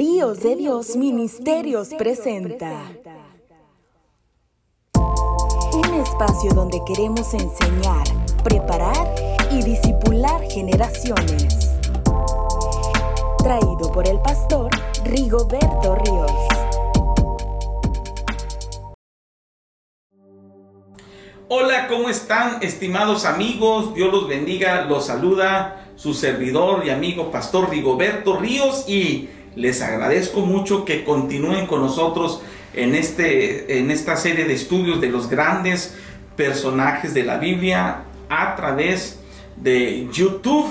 Ríos de Dios Ministerios presenta un espacio donde queremos enseñar, preparar y disipular generaciones. Traído por el pastor Rigoberto Ríos. Hola, ¿cómo están estimados amigos? Dios los bendiga, los saluda su servidor y amigo Pastor Rigoberto Ríos y les agradezco mucho que continúen con nosotros en, este, en esta serie de estudios de los grandes personajes de la Biblia a través de YouTube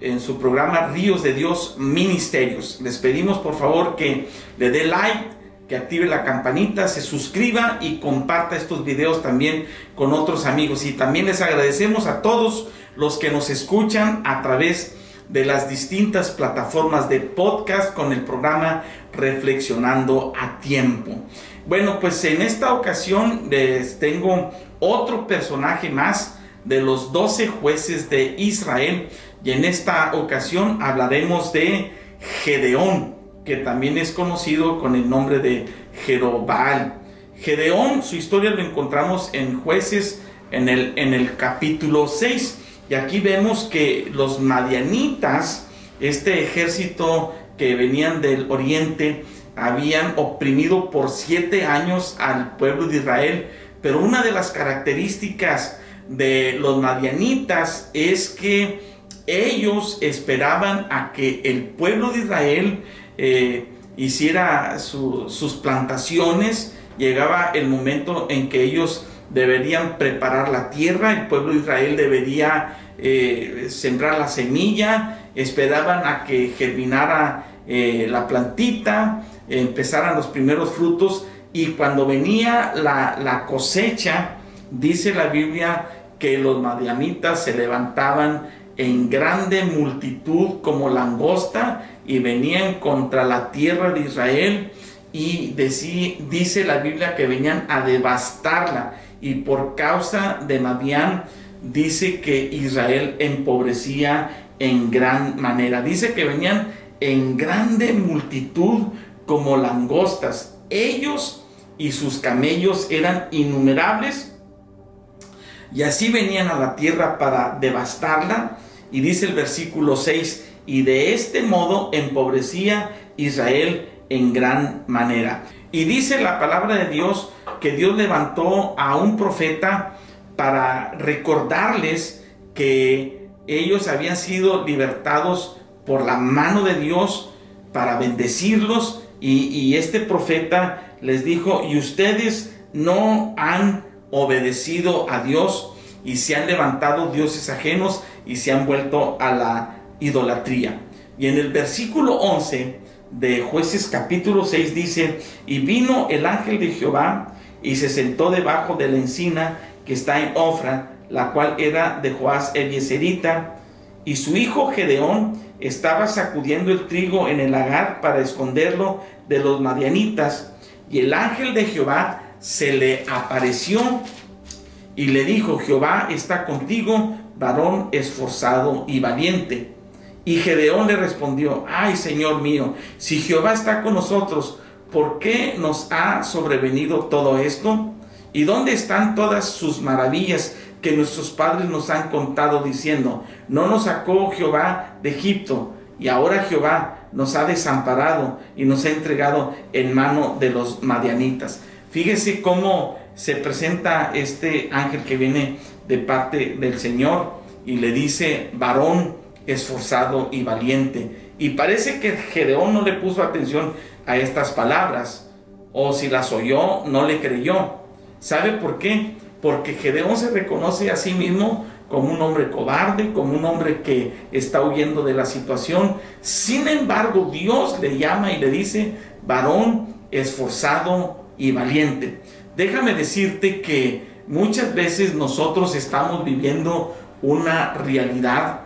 en su programa Ríos de Dios Ministerios. Les pedimos por favor que le dé like, que active la campanita, se suscriba y comparta estos videos también con otros amigos. Y también les agradecemos a todos los que nos escuchan a través de las distintas plataformas de podcast con el programa Reflexionando a Tiempo. Bueno, pues en esta ocasión les tengo otro personaje más de los 12 jueces de Israel y en esta ocasión hablaremos de Gedeón, que también es conocido con el nombre de Jerobal. Gedeón, su historia lo encontramos en jueces en el, en el capítulo 6. Y aquí vemos que los madianitas, este ejército que venían del oriente, habían oprimido por siete años al pueblo de Israel. Pero una de las características de los madianitas es que ellos esperaban a que el pueblo de Israel eh, hiciera sus plantaciones. Llegaba el momento en que ellos deberían preparar la tierra, el pueblo de Israel debería eh, sembrar la semilla, esperaban a que germinara eh, la plantita, empezaran los primeros frutos y cuando venía la, la cosecha, dice la Biblia que los madianitas se levantaban en grande multitud como langosta y venían contra la tierra de Israel y dice la Biblia que venían a devastarla y por causa de Madián dice que Israel empobrecía en gran manera. Dice que venían en grande multitud como langostas. Ellos y sus camellos eran innumerables y así venían a la tierra para devastarla. Y dice el versículo 6, y de este modo empobrecía Israel en gran manera. Y dice la palabra de Dios que Dios levantó a un profeta para recordarles que ellos habían sido libertados por la mano de Dios para bendecirlos y, y este profeta les dijo, y ustedes no han obedecido a Dios y se han levantado dioses ajenos y se han vuelto a la idolatría. Y en el versículo 11 de jueces capítulo 6 dice, y vino el ángel de Jehová y se sentó debajo de la encina que está en Ofra, la cual era de Joás Elieserita, y su hijo Gedeón estaba sacudiendo el trigo en el lagar para esconderlo de los madianitas, y el ángel de Jehová se le apareció y le dijo, Jehová está contigo, varón esforzado y valiente. Y Gedeón le respondió, ay Señor mío, si Jehová está con nosotros, ¿por qué nos ha sobrevenido todo esto? ¿Y dónde están todas sus maravillas que nuestros padres nos han contado diciendo, no nos sacó Jehová de Egipto, y ahora Jehová nos ha desamparado y nos ha entregado en mano de los madianitas? Fíjese cómo se presenta este ángel que viene de parte del Señor y le dice, varón esforzado y valiente. Y parece que Gedeón no le puso atención a estas palabras, o si las oyó, no le creyó. ¿Sabe por qué? Porque Gedeón se reconoce a sí mismo como un hombre cobarde, como un hombre que está huyendo de la situación. Sin embargo, Dios le llama y le dice, varón esforzado y valiente. Déjame decirte que muchas veces nosotros estamos viviendo una realidad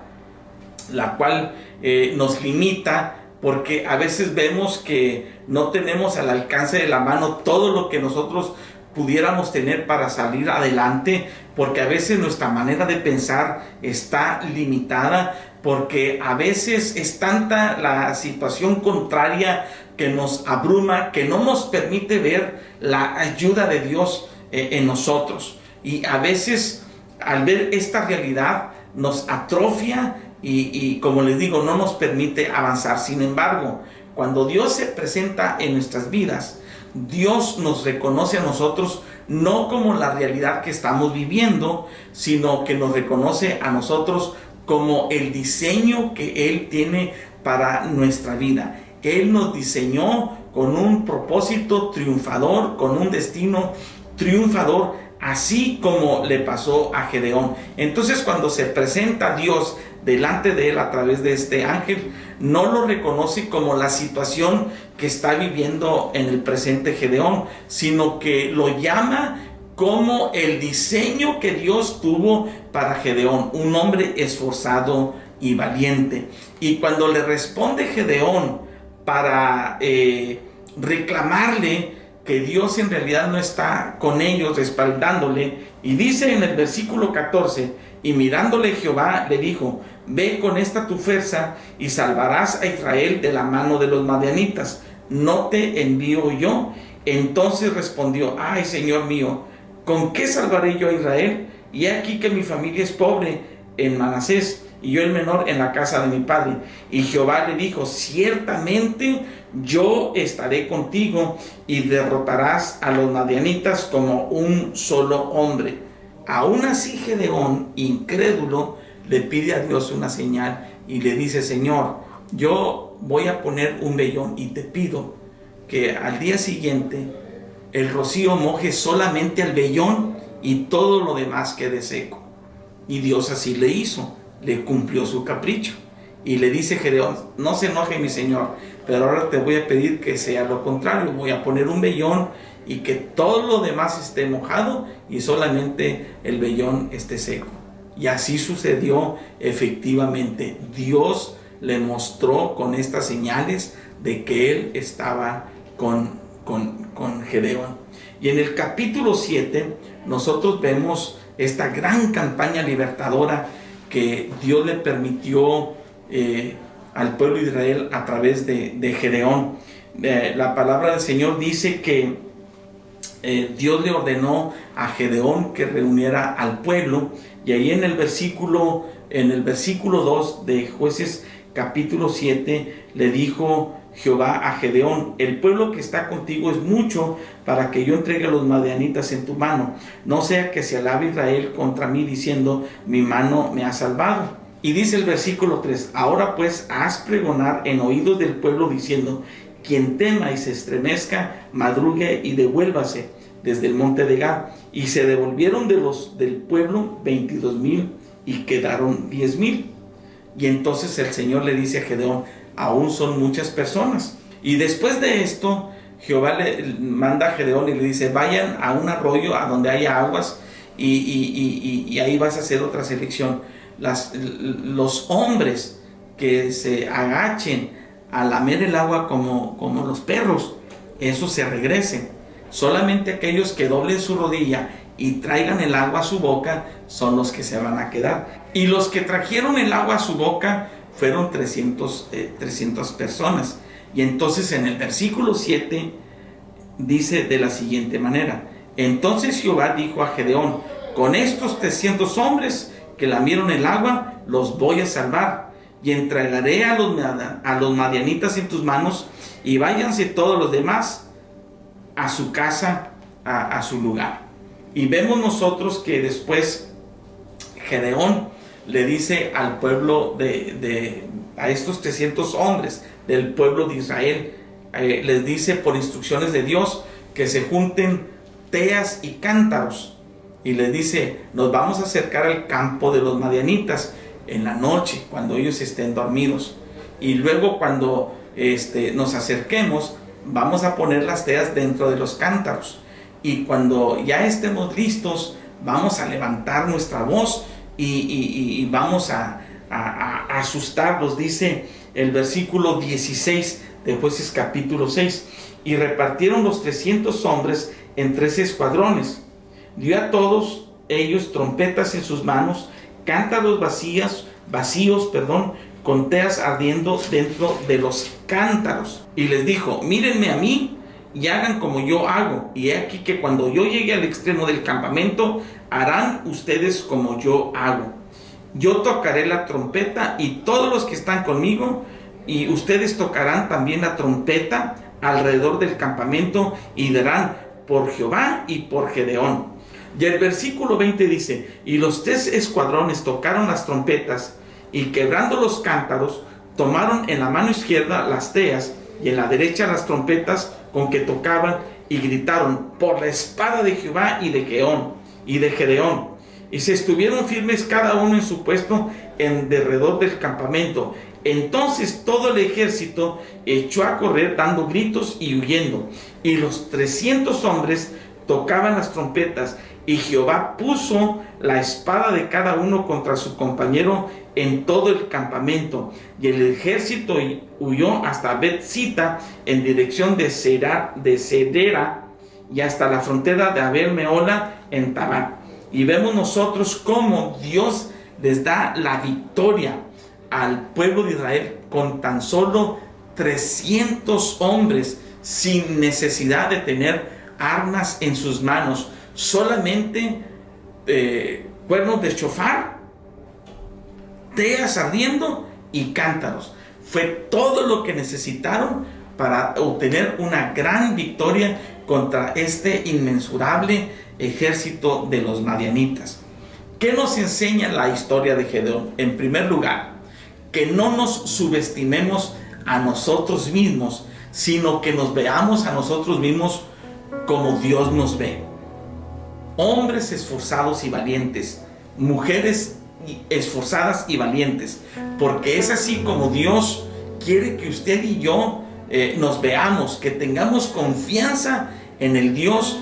la cual eh, nos limita porque a veces vemos que no tenemos al alcance de la mano todo lo que nosotros pudiéramos tener para salir adelante, porque a veces nuestra manera de pensar está limitada, porque a veces es tanta la situación contraria que nos abruma, que no nos permite ver la ayuda de Dios eh, en nosotros. Y a veces al ver esta realidad nos atrofia y, como les digo, no nos permite avanzar. Sin embargo, cuando Dios se presenta en nuestras vidas, Dios nos reconoce a nosotros no como la realidad que estamos viviendo, sino que nos reconoce a nosotros como el diseño que Él tiene para nuestra vida. Él nos diseñó con un propósito triunfador, con un destino triunfador, así como le pasó a Gedeón. Entonces cuando se presenta Dios delante de él a través de este ángel, no lo reconoce como la situación que está viviendo en el presente Gedeón, sino que lo llama como el diseño que Dios tuvo para Gedeón, un hombre esforzado y valiente. Y cuando le responde Gedeón para eh, reclamarle que Dios en realidad no está con ellos, respaldándole, y dice en el versículo 14, y mirándole Jehová le dijo, ve con esta tu fuerza y salvarás a Israel de la mano de los madianitas, no te envío yo. Entonces respondió, ay Señor mío, ¿con qué salvaré yo a Israel? Y aquí que mi familia es pobre en Manasés y yo el menor en la casa de mi padre. Y Jehová le dijo, ciertamente yo estaré contigo y derrotarás a los madianitas como un solo hombre. Aún así Gedeón, incrédulo, le pide a Dios una señal y le dice, Señor, yo voy a poner un vellón y te pido que al día siguiente el rocío moje solamente al vellón y todo lo demás quede seco. Y Dios así le hizo, le cumplió su capricho. Y le dice Gedeón, no se enoje mi Señor, pero ahora te voy a pedir que sea lo contrario, voy a poner un vellón y que todo lo demás esté mojado y solamente el vellón esté seco. Y así sucedió efectivamente. Dios le mostró con estas señales de que él estaba con, con, con Gedeón. Y en el capítulo 7 nosotros vemos esta gran campaña libertadora que Dios le permitió eh, al pueblo de Israel a través de, Gedeón. Eh, la palabra del Señor dice que eh, Dios le ordenó a Gedeón que reuniera al pueblo y ahí en el versículo en el versículo 2 de Jueces capítulo 7 le dijo Jehová a Gedeón, el pueblo que está contigo es mucho para que yo entregue a los madianitas en tu mano, no sea que se alabe Israel contra mí diciendo, mi mano me ha salvado. Y dice el versículo 3, ahora pues haz pregonar en oídos del pueblo diciendo, quien tema y se estremezca, madrugue y devuélvase desde el monte de Gad. Y se devolvieron de los del pueblo veintidós mil y quedaron diez mil. Y entonces el Señor le dice a Gedeón, aún son muchas personas. Y después de esto, Jehová le manda a Gedeón y le dice, vayan a un arroyo a donde haya aguas y, y ahí vas a hacer otra selección las, los hombres que se agachen a lamer el agua como, como los perros, eso se regresen. Solamente aquellos que doblen su rodilla y traigan el agua a su boca son los que se van a quedar. Y los que trajeron el agua a su boca fueron 300, 300 eh, personas. Y entonces en el versículo 7 dice de la siguiente manera, entonces Jehová dijo a Gedeón, con estos 300 hombres que lamieron el agua, los voy a salvar. Y entregaré a los, a los madianitas en tus manos y váyanse todos los demás a su casa, a, su lugar. Y vemos nosotros que después Gedeón le dice al pueblo de, a estos 300 hombres del pueblo de Israel, eh, les dice por instrucciones de Dios que se junten teas y cántaros y les dice, nos vamos a acercar al campo de los madianitas en la noche, cuando ellos estén dormidos. Y luego cuando este, nos acerquemos, vamos a poner las teas dentro de los cántaros. Y cuando ya estemos listos, vamos a levantar nuestra voz y, vamos a, asustarlos, dice el versículo 16 de jueces capítulo 6. Y repartieron los 300 hombres en tres escuadrones dio a todos ellos trompetas en sus manos, cántaros vacías, vacíos, perdón, con teas ardiendo dentro de los cántaros. Y les dijo, mírenme a mí y hagan como yo hago. Y he aquí que cuando yo llegue al extremo del campamento, harán ustedes como yo hago. Yo tocaré la trompeta y todos los que están conmigo, y ustedes tocarán también la trompeta alrededor del campamento y darán por Jehová y por Gedeón. Y el versículo 20 dice, y los tres escuadrones tocaron las trompetas y quebrando los cántaros, tomaron en la mano izquierda las teas y en la derecha las trompetas con que tocaban y gritaron por la espada de Jehová y de Geón y de Gedeón. Y se estuvieron firmes cada uno en su puesto en derredor del campamento. Entonces todo el ejército echó a correr dando gritos y huyendo. Y los trescientos hombres tocaban las trompetas. Y Jehová puso la espada de cada uno contra su compañero en todo el campamento. Y el ejército huyó hasta Betzita en dirección de, Cera, de Cedera y hasta la frontera de Abel Meola en Tabac. Y vemos nosotros cómo Dios les da la victoria al pueblo de Israel con tan solo 300 hombres sin necesidad de tener armas en sus manos, solamente eh, cuernos de chofar, teas ardiendo y cántaros. Fue todo lo que necesitaron para obtener una gran victoria contra este inmensurable ejército de los madianitas. ¿Qué nos enseña la historia de Gedeón? En primer lugar, que no nos subestimemos a nosotros mismos, sino que nos veamos a nosotros mismos como Dios nos ve. Hombres esforzados y valientes, mujeres esforzadas y valientes, porque es así como Dios quiere que usted y yo eh, nos veamos, que tengamos confianza en el Dios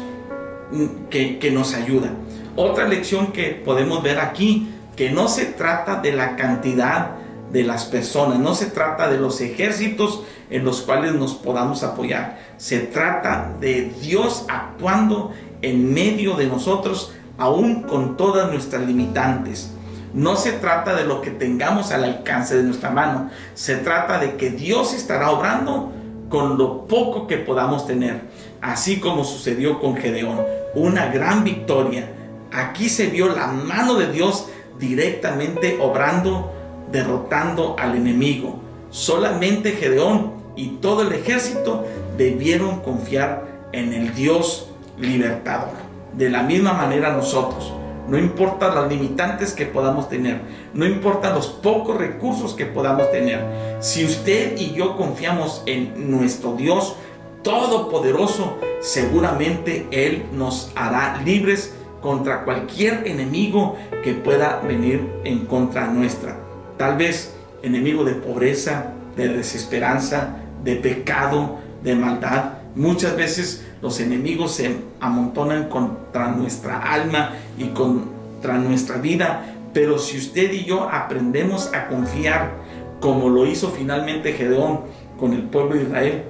mm, que, que nos ayuda. Otra lección que podemos ver aquí, que no se trata de la cantidad de las personas, no se trata de los ejércitos en los cuales nos podamos apoyar, se trata de Dios actuando en medio de nosotros, aún con todas nuestras limitantes. No se trata de lo que tengamos al alcance de nuestra mano, se trata de que Dios estará obrando con lo poco que podamos tener, así como sucedió con Gedeón, una gran victoria. Aquí se vio la mano de Dios directamente obrando, derrotando al enemigo. Solamente Gedeón y todo el ejército debieron confiar en el Dios libertador. De la misma manera nosotros no importa las limitantes que podamos tener, no importa los pocos recursos que podamos tener. Si usted y yo confiamos en nuestro Dios Todopoderoso, seguramente Él nos hará libres contra cualquier enemigo que pueda venir en contra nuestra. Tal vez enemigo de pobreza, de desesperanza, de pecado, de maldad. Muchas veces los enemigos se amontonan contra nuestra alma y contra nuestra vida, pero si usted y yo aprendemos a confiar como lo hizo finalmente Gedeón con el pueblo de Israel,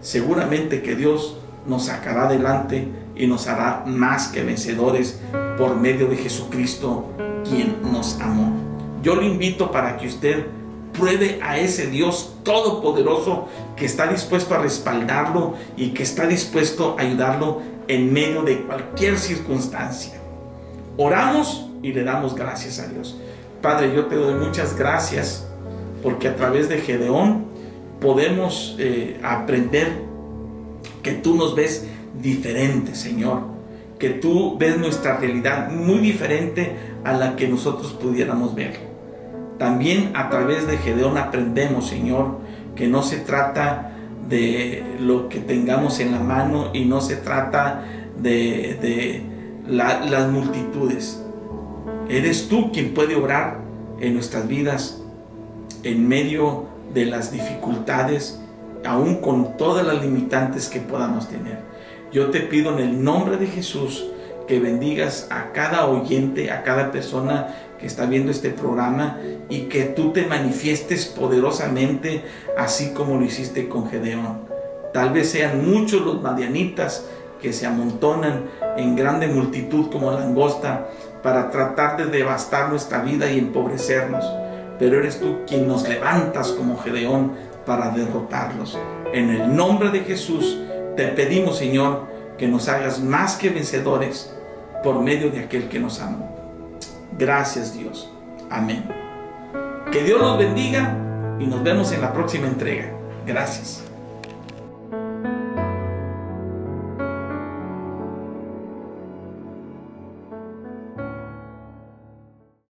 seguramente que Dios nos sacará adelante y nos hará más que vencedores por medio de Jesucristo, quien nos amó. Yo lo invito para que usted pruebe a ese Dios todopoderoso que está dispuesto a respaldarlo y que está dispuesto a ayudarlo en medio de cualquier circunstancia. Oramos y le damos gracias a Dios. Padre, yo te doy muchas gracias porque a través de Gedeón podemos eh, aprender que tú nos ves diferente, Señor. Que tú ves nuestra realidad muy diferente a la que nosotros pudiéramos ver. También a través de Gedeón aprendemos, Señor, que no se trata de lo que tengamos en la mano y no se trata de, las multitudes. Eres tú quien puede obrar en nuestras vidas en medio de las dificultades, aún con todas las limitantes que podamos tener. Yo te pido en el nombre de Jesús que bendigas a cada oyente, a cada persona que está viendo este programa y que tú te manifiestes poderosamente así como lo hiciste con Gedeón. Tal vez sean muchos los madianitas que se amontonan en grande multitud como langosta para tratar de devastar nuestra vida y empobrecernos. Pero eres tú quien nos levantas como Gedeón para derrotarlos. En el nombre de Jesús te pedimos, Señor, que nos hagas más que vencedores por medio de aquel que nos amó. Gracias Dios. Amén. Que Dios los bendiga y nos vemos en la próxima entrega. Gracias.